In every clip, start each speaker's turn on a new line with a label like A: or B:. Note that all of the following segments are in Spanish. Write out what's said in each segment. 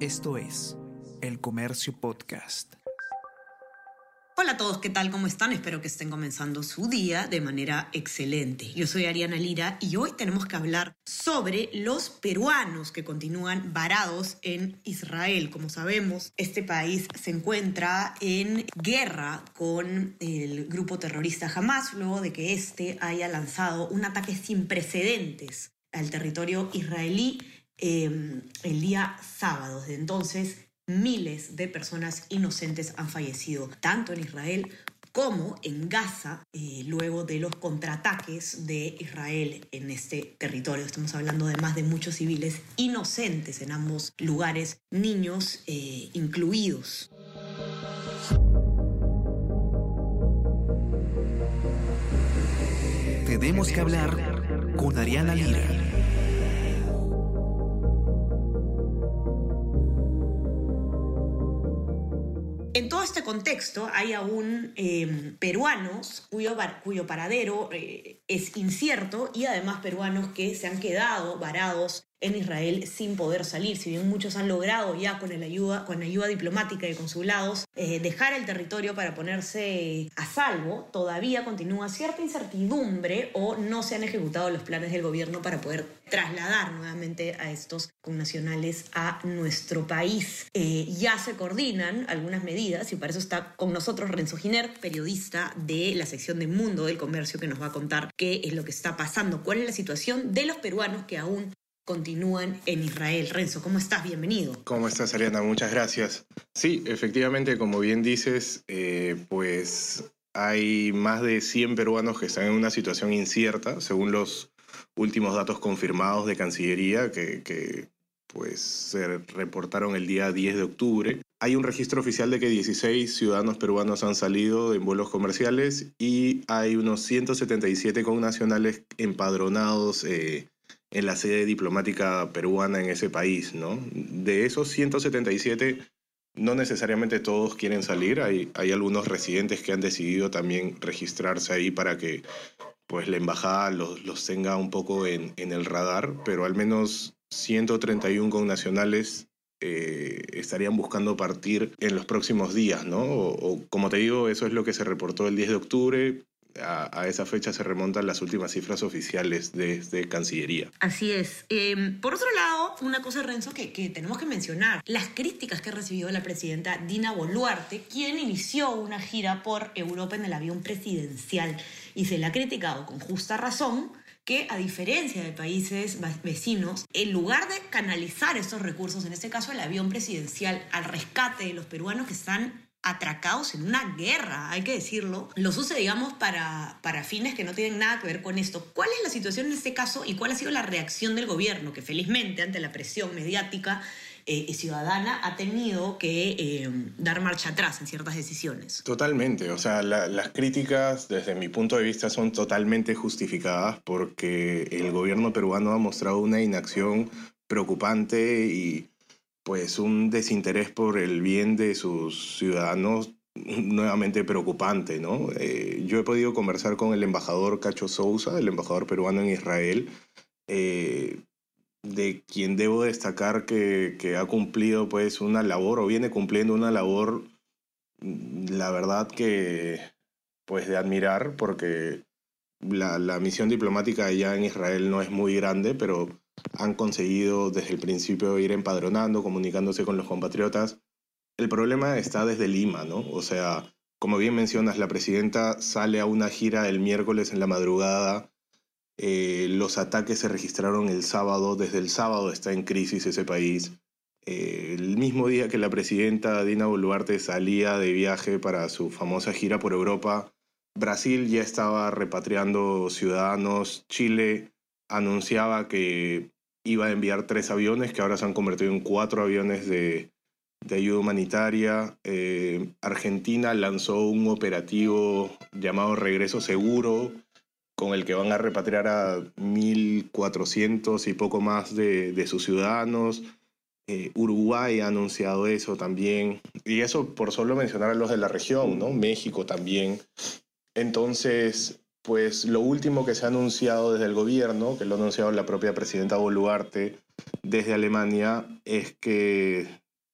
A: Esto es El Comercio Podcast.
B: Hola a todos, ¿qué tal? ¿Cómo están? Espero que estén comenzando su día de manera excelente. Yo soy Ariana Lira y hoy tenemos que hablar sobre los peruanos que continúan varados en Israel. Como sabemos, este país se encuentra en guerra con el grupo terrorista Hamas luego de que este haya lanzado un ataque sin precedentes al territorio israelí eh, el día sábado. Desde entonces, miles de personas inocentes han fallecido, tanto en Israel como en Gaza, eh, luego de los contraataques de Israel en este territorio. Estamos hablando además de muchos civiles inocentes en ambos lugares, niños eh, incluidos.
A: Tenemos que hablar con Ariana Lira.
B: En todo este contexto hay aún eh, peruanos cuyo, cuyo paradero eh, es incierto y además peruanos que se han quedado varados en Israel sin poder salir. Si bien muchos han logrado ya con, la ayuda, con ayuda diplomática y consulados eh, dejar el territorio para ponerse a salvo, todavía continúa cierta incertidumbre o no se han ejecutado los planes del gobierno para poder trasladar nuevamente a estos connacionales a nuestro país. Eh, ya se coordinan algunas medidas y para eso está con nosotros Renzo Giner, periodista de la sección de Mundo del Comercio, que nos va a contar qué es lo que está pasando, cuál es la situación de los peruanos que aún continúan en Israel. Renzo, ¿cómo estás? Bienvenido.
C: ¿Cómo estás, Ariana? Muchas gracias. Sí, efectivamente, como bien dices, eh, pues hay más de 100 peruanos que están en una situación incierta, según los últimos datos confirmados de Cancillería, que, pues se reportaron el día 10 de octubre. Hay un registro oficial de que 16 ciudadanos peruanos han salido en vuelos comerciales y hay unos 177 connacionales empadronados eh, en la sede diplomática peruana en ese país, ¿no? De esos 177, no necesariamente todos quieren salir, hay, hay algunos residentes que han decidido también registrarse ahí para que pues la embajada los, los tenga un poco en, en el radar, pero al menos 131 connacionales eh, estarían buscando partir en los próximos días, ¿no? o, como te digo, eso es lo que se reportó el 10 de octubre a, esa fecha se remontan las últimas cifras oficiales de, Cancillería.
B: Así es. Em, por otro lado, una cosa, Renzo, que, que, tenemos que mencionar, las críticas que ha recibido la presidenta Dina Boluarte, quien inició una gira por Europa en el avión presidencial y se le ha criticado con justa razón que a diferencia de países vecinos, en lugar de canalizar estos recursos, en este caso el avión presidencial, al rescate de los peruanos que están atracados en una guerra, hay que decirlo, los usa, digamos, para, para fines que no tienen nada que ver con esto. ¿Cuál es la situación en este caso y cuál ha sido la reacción del gobierno, que felizmente ante la presión mediática eh, ciudadana ha tenido que eh, dar marcha atrás en ciertas decisiones?
C: Totalmente, o sea, las críticas desde mi punto de vista son totalmente justificadas porque el gobierno peruano ha mostrado una inacción preocupante y pues un desinterés por el bien de sus ciudadanos nuevamente preocupante, ¿no? Eh, yo he podido conversar con el embajador Cacho Sousa, el embajador peruano en Israel, eh, de quien debo destacar que, que, ha cumplido pues una labor o viene cumpliendo una labor, la verdad que pues de admirar, porque la, la misión diplomática allá en Israel no es muy grande, pero han conseguido desde el principio ir empadronando, comunicándose con los compatriotas. El problema está desde Lima, ¿no? O sea, como bien mencionas, la presidenta sale a una gira el miércoles en la madrugada. Eh, los ataques se registraron el sábado. Desde el sábado está en crisis ese país. Eh, el mismo día que la presidenta Dina Boluarte salía de viaje para su famosa gira por Europa, Brasil ya estaba repatriando ciudadanos. Chile anunciaba que iba a enviar tres aviones que ahora se han convertido en cuatro aviones de, ayuda humanitaria. Eh, Argentina lanzó un operativo llamado Regreso Seguro, con el que van a repatriar a 1.400 y poco más de, sus ciudadanos. Eh, Uruguay ha anunciado eso también. Y eso por solo mencionar a los de la región, ¿no? México también. Entonces, pues lo último que se ha anunciado desde el gobierno, que lo ha anunciado la propia presidenta Boluarte desde Alemania, es que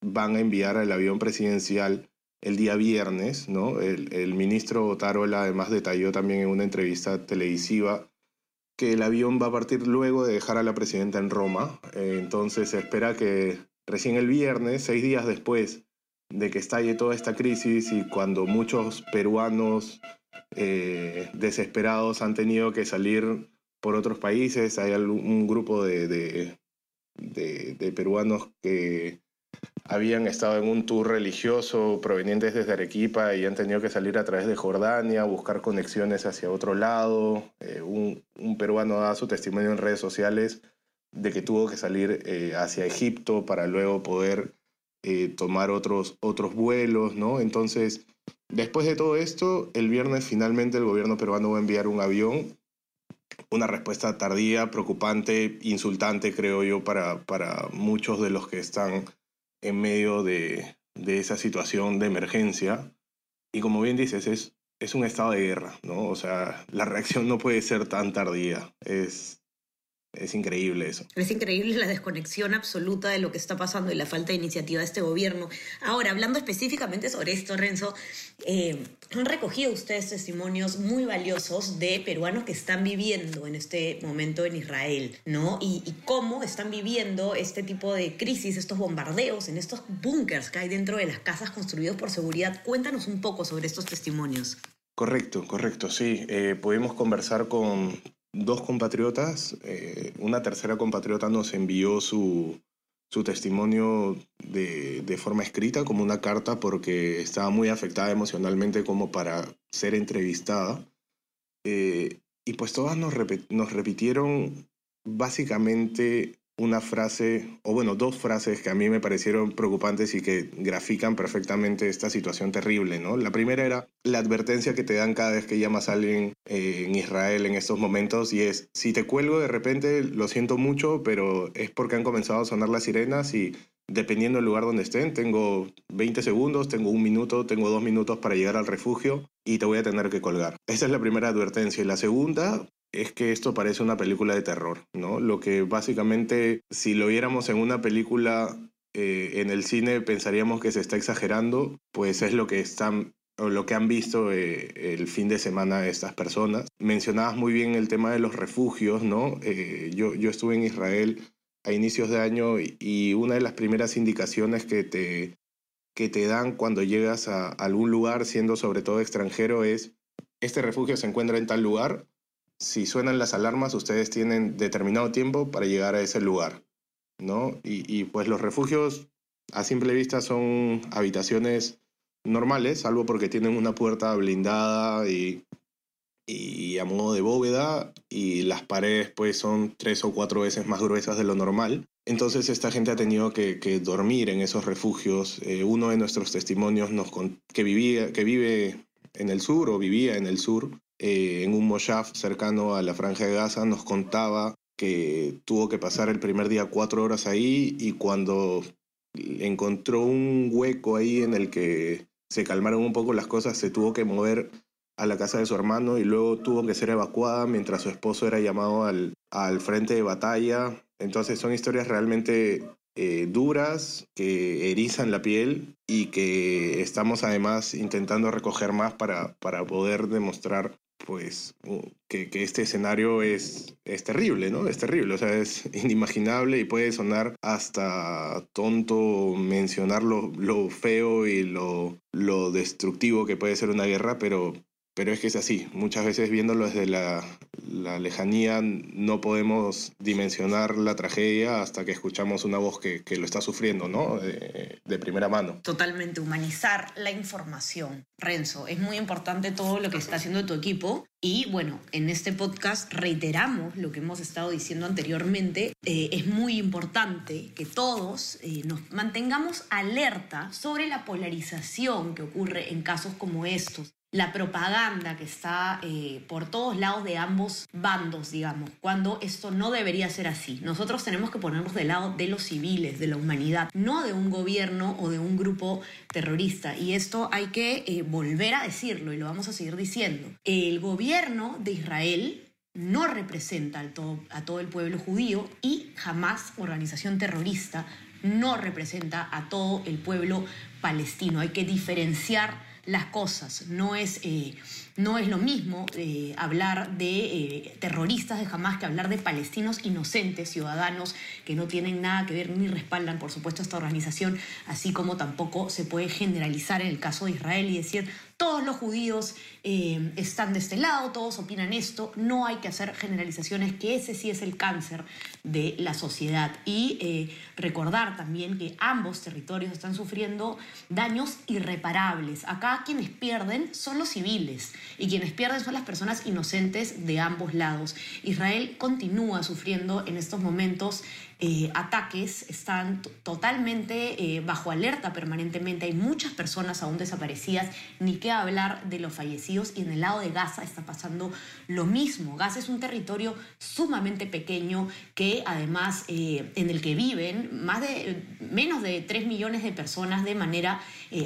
C: van a enviar el avión presidencial el día viernes, ¿no? El, ministro Tarola además detalló también en una entrevista televisiva que el avión va a partir luego de dejar a la presidenta en Roma. Entonces se espera que recién el viernes, seis días después de que estalle toda esta crisis y cuando muchos peruanos eh, desesperados han tenido que salir por otros países, hay un grupo de, peruanos que habían estado en un tour religioso provenientes desde Arequipa y han tenido que salir a través de Jordania, buscar conexiones hacia otro lado. Eh, un, peruano da su testimonio en redes sociales de que tuvo que salir eh, hacia Egipto para luego poder eh, tomar otros, otros vuelos, ¿no? Entonces, después de todo esto, el viernes finalmente el gobierno peruano va a enviar un avión una respuesta tardía, preocupante, insultante, creo yo, para, para muchos de los que están en medio de, esa situación de emergencia. Y como bien dices, es, es un estado de guerra, ¿no? O sea, la reacción no puede ser tan tardía. Es, es increíble eso.
B: Es increíble la desconexión absoluta de lo que está pasando y la falta de iniciativa de este gobierno. Ahora, hablando específicamente sobre esto, Renzo, eh, han recogido ustedes testimonios muy valiosos de peruanos que están viviendo en este momento en Israel, ¿no? Y, y cómo están viviendo este tipo de crisis, estos bombardeos en estos búnkers que hay dentro de las casas construidos por seguridad. Cuéntanos un poco sobre estos testimonios.
C: Correcto, correcto, sí. Eh, pudimos conversar con dos compatriotas, eh, una tercera compatriota nos envió su, su testimonio de, de, forma escrita, como una carta, porque estaba muy afectada emocionalmente como para ser entrevistada. Eh, y pues todas nos, nos repitieron básicamente una frase, o bueno, dos frases que a mí me parecieron preocupantes y que grafican perfectamente esta situación terrible, ¿no? La primera era la advertencia que te dan cada vez que llamas a alguien eh, en Israel en estos momentos y es, si te cuelgo de repente, lo siento mucho, pero es porque han comenzado a sonar las sirenas y dependiendo del lugar donde estén, tengo 20 segundos, tengo un minuto, tengo dos minutos para llegar al refugio y te voy a tener que colgar. Esa es la primera advertencia. Y la segunda es que esto parece una película de terror, ¿no? Lo que básicamente, si lo viéramos en una película eh, en el cine, pensaríamos que se está exagerando, pues es lo que están o lo que han visto eh, el fin de semana estas personas. Mencionabas muy bien el tema de los refugios, ¿no? Eh, yo, yo estuve en Israel a inicios de año y una de las primeras indicaciones que te, que te dan cuando llegas a algún lugar, siendo sobre todo extranjero, es, este refugio se encuentra en tal lugar, si suenan las alarmas, ustedes tienen determinado tiempo para llegar a ese lugar, ¿no? Y, pues los refugios a simple vista son habitaciones normales, salvo porque tienen una puerta blindada y, y a modo de bóveda y las paredes pues son tres o cuatro veces más gruesas de lo normal. Entonces esta gente ha tenido que, dormir en esos refugios. Eh, uno de nuestros testimonios nos que, vivía, que vive en el sur o vivía en el sur eh, en un moshaf cercano a la franja de Gaza, nos contaba que tuvo que pasar el primer día cuatro horas ahí y cuando encontró un hueco ahí en el que se calmaron un poco las cosas, se tuvo que mover a la casa de su hermano y luego tuvo que ser evacuada mientras su esposo era llamado al, al frente de batalla. Entonces son historias realmente eh, duras que erizan la piel y que estamos además intentando recoger más para, para poder demostrar pues que, que, este escenario es, es terrible, ¿no? Es terrible, o sea, es inimaginable y puede sonar hasta tonto mencionar lo, lo feo y lo, lo destructivo que puede ser una guerra, pero pero es que es así. Muchas veces viéndolo desde la, lejanía no podemos dimensionar la tragedia hasta que escuchamos una voz que, lo está sufriendo, ¿no? De, de, primera mano.
B: Totalmente, humanizar la información. Renzo, es muy importante todo lo que está haciendo tu equipo. Y bueno, en este podcast reiteramos lo que hemos estado diciendo anteriormente. Eh, es muy importante que todos eh, nos mantengamos alerta sobre la polarización que ocurre en casos como estos la propaganda que está eh, por todos lados de ambos bandos, digamos, cuando esto no debería ser así. Nosotros tenemos que ponernos del lado de los civiles, de la humanidad, no de un gobierno o de un grupo terrorista. Y esto hay que eh, volver a decirlo y lo vamos a seguir diciendo. El gobierno de Israel no representa todo, a todo el pueblo judío y jamás organización terrorista no representa a todo el pueblo palestino. Hay que diferenciar las cosas. No es, eh, no es lo mismo eh, hablar de eh, terroristas de jamás que hablar de palestinos inocentes, ciudadanos que no tienen nada que ver ni respaldan, por supuesto, esta organización, así como tampoco se puede generalizar en el caso de Israel y decir todos los judíos eh, están de este lado, todos opinan esto, no hay que hacer generalizaciones, que ese sí es el cáncer de la sociedad. Y eh, recordar también que ambos territorios están sufriendo daños irreparables. Acá quienes pierden son los civiles y quienes pierden son las personas inocentes de ambos lados. Israel continúa sufriendo en estos momentos eh, ataques, están totalmente eh, bajo alerta permanentemente, hay muchas personas aún desaparecidas, ni qué hablar de los fallecidos. Y en el lado de Gaza está pasando lo mismo. Gaza es un territorio sumamente pequeño que además eh, en el que viven más de menos de 3 millones de personas de manera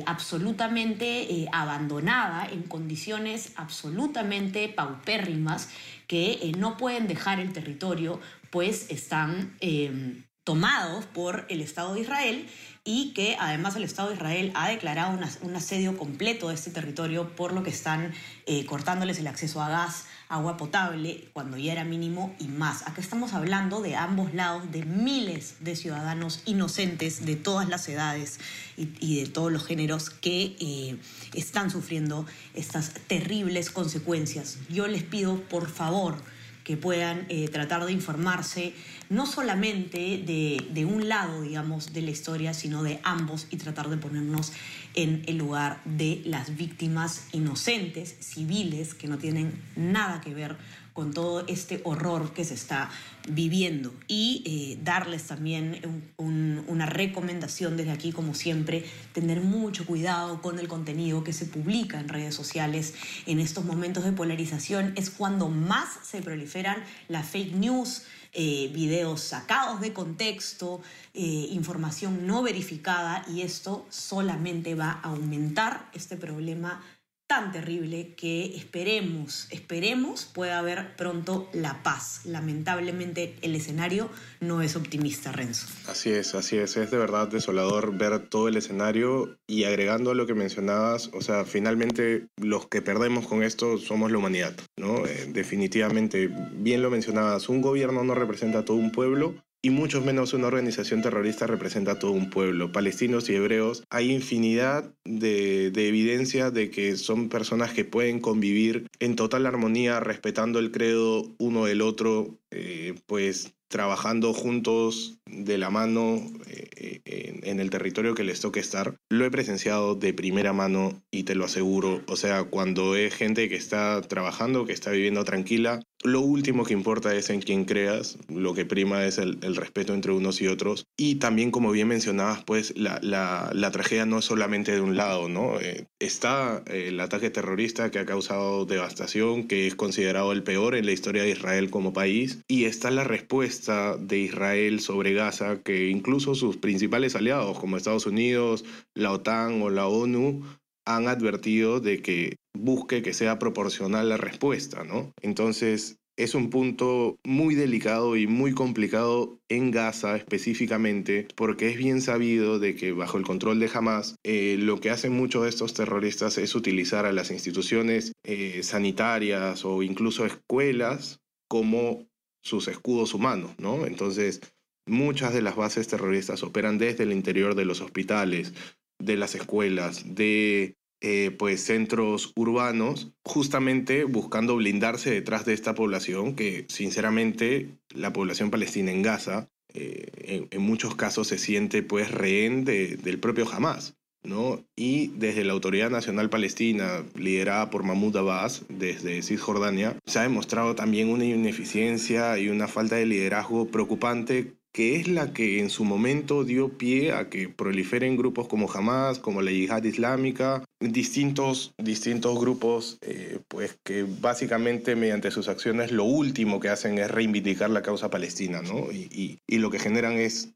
B: absolutamente abandonada, en condiciones absolutamente paupérrimas que no pueden dejar el territorio pues están em, tomados por el Estado de Israel y que además el Estado de Israel ha declarado un asedio completo de este territorio por lo que están eh, cortándoles el acceso a gas, agua potable, cuando ya era mínimo y más. Acá estamos hablando de ambos lados, de miles de ciudadanos inocentes de todas las edades y, de todos los géneros que eh, están sufriendo estas terribles consecuencias. Yo les pido, por favor, que puedan eh, tratar de informarse no solamente de, de, un lado, digamos, de la historia, sino de ambos y tratar de ponernos en el lugar de las víctimas inocentes, civiles, que no tienen nada que ver con todo este horror que se está viviendo y eh, darles también una recomendación desde aquí, como siempre, tener mucho cuidado con el contenido que se publica en redes sociales. En estos momentos de polarización es cuando más se proliferan las fake news. Eh, videos sacados de contexto, eh, información no verificada y esto solamente va a aumentar este problema tan terrible que esperemos, esperemos pueda haber pronto la paz. Lamentablemente el escenario no es optimista, Renzo.
C: Así es, así es. Es de verdad desolador ver todo el escenario y agregando a lo que mencionabas, o sea, finalmente los que perdemos con esto somos la humanidad, ¿no? Eh, definitivamente, bien lo mencionabas, un gobierno no representa a todo un pueblo y mucho menos una organización terrorista representa a todo un pueblo. Palestinos y hebreos, hay infinidad de, de, evidencia de que son personas que pueden convivir en total armonía, respetando el credo uno del otro, eh, pues trabajando juntos de la mano eh, en, el territorio que les toque estar. Lo he presenciado de primera mano y te lo aseguro. O sea, cuando es gente que está trabajando, que está viviendo tranquila, lo último que importa es en quién creas, lo que prima es el, respeto entre unos y otros. Y también, como bien mencionabas, pues la, tragedia no es solamente de un lado, ¿no? Eh, está el ataque terrorista que ha causado devastación, que es considerado el peor en la historia de Israel como país, y está la respuesta de Israel sobre Gaza, que incluso sus principales aliados, como Estados Unidos, la OTAN o la ONU, han advertido de que busque que sea proporcional la respuesta, ¿no? Entonces, es un punto muy delicado y muy complicado en Gaza específicamente, porque es bien sabido de que bajo el control de Hamas, eh, lo que hacen muchos de estos terroristas es utilizar a las instituciones eh, sanitarias o incluso escuelas como sus escudos humanos, ¿no? Entonces, muchas de las bases terroristas operan desde el interior de los hospitales, de las escuelas, de eh, pues centros urbanos, justamente buscando blindarse detrás de esta población que sinceramente la población palestina en Gaza eh, en, muchos casos se siente pues rehén del propio Hamas. ¿no? Y desde la Autoridad Nacional Palestina, liderada por Mahmoud Abbas, desde Cisjordania, se ha demostrado también una ineficiencia y una falta de liderazgo preocupante que es la que en su momento dio pie a que proliferen grupos como Hamas, como la Yihad Islámica, distintos, distintos grupos, eh, pues que básicamente mediante sus acciones lo último que hacen es reivindicar la causa palestina, ¿no? Y, y, lo que generan es,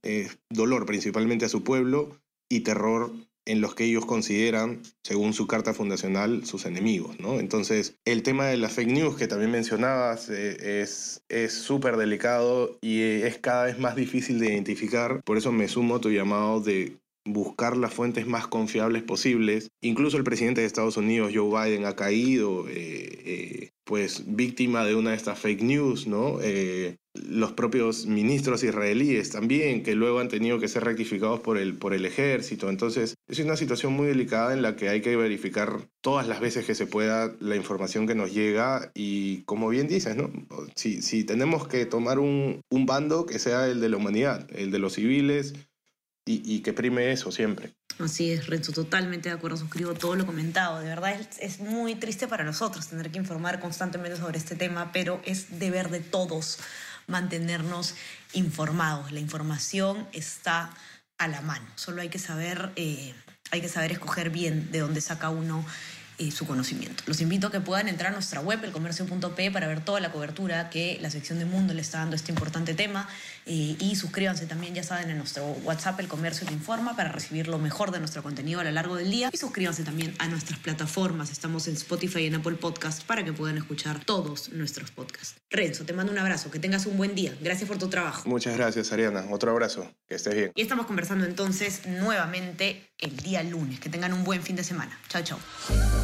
C: dolor principalmente a su pueblo y terror en los que ellos consideran, según su carta fundacional, sus enemigos, ¿no? Entonces, el tema de las fake news que también mencionabas eh, es súper delicado y es cada vez más difícil de identificar. Por eso me sumo a tu llamado de buscar las fuentes más confiables posibles. Incluso el presidente de Estados Unidos, Joe Biden, ha caído eh, eh, pues víctima de una de estas fake news, ¿no? Eh, los propios ministros israelíes también, que luego han tenido que ser rectificados por el, por el ejército. Entonces, es una situación muy delicada en la que hay que verificar todas las veces que se pueda la información que nos llega y, como bien dices, ¿no? Si, tenemos que tomar un bando, que sea el de la humanidad, el de los civiles, y, que prime eso siempre.
B: Así es, Renzo, totalmente de acuerdo, suscribo todo lo comentado. De verdad es, muy triste para nosotros tener que informar constantemente sobre este tema, pero es deber de todos mantenernos informados. La información está a la mano, solo hay que saber, eh, hay que saber escoger bien de dónde saca uno su conocimiento. Los invito a que puedan entrar a nuestra web, elcomercio.p, para ver toda la cobertura que la sección de Mundo le está dando a este importante tema. Eh, y suscríbanse también, ya saben, en nuestro WhatsApp, El Comercio te informa, para recibir lo mejor de nuestro contenido a lo largo del día. Y suscríbanse también a nuestras plataformas. Estamos en Spotify y en Apple Podcast para que puedan escuchar todos nuestros podcasts. Renzo, te mando un abrazo, que tengas un buen día. Gracias por tu trabajo.
C: Muchas gracias, Ariana. Otro abrazo, que estés bien.
B: Y estamos conversando entonces nuevamente el día lunes. Que tengan un buen fin de semana. Chao, chao.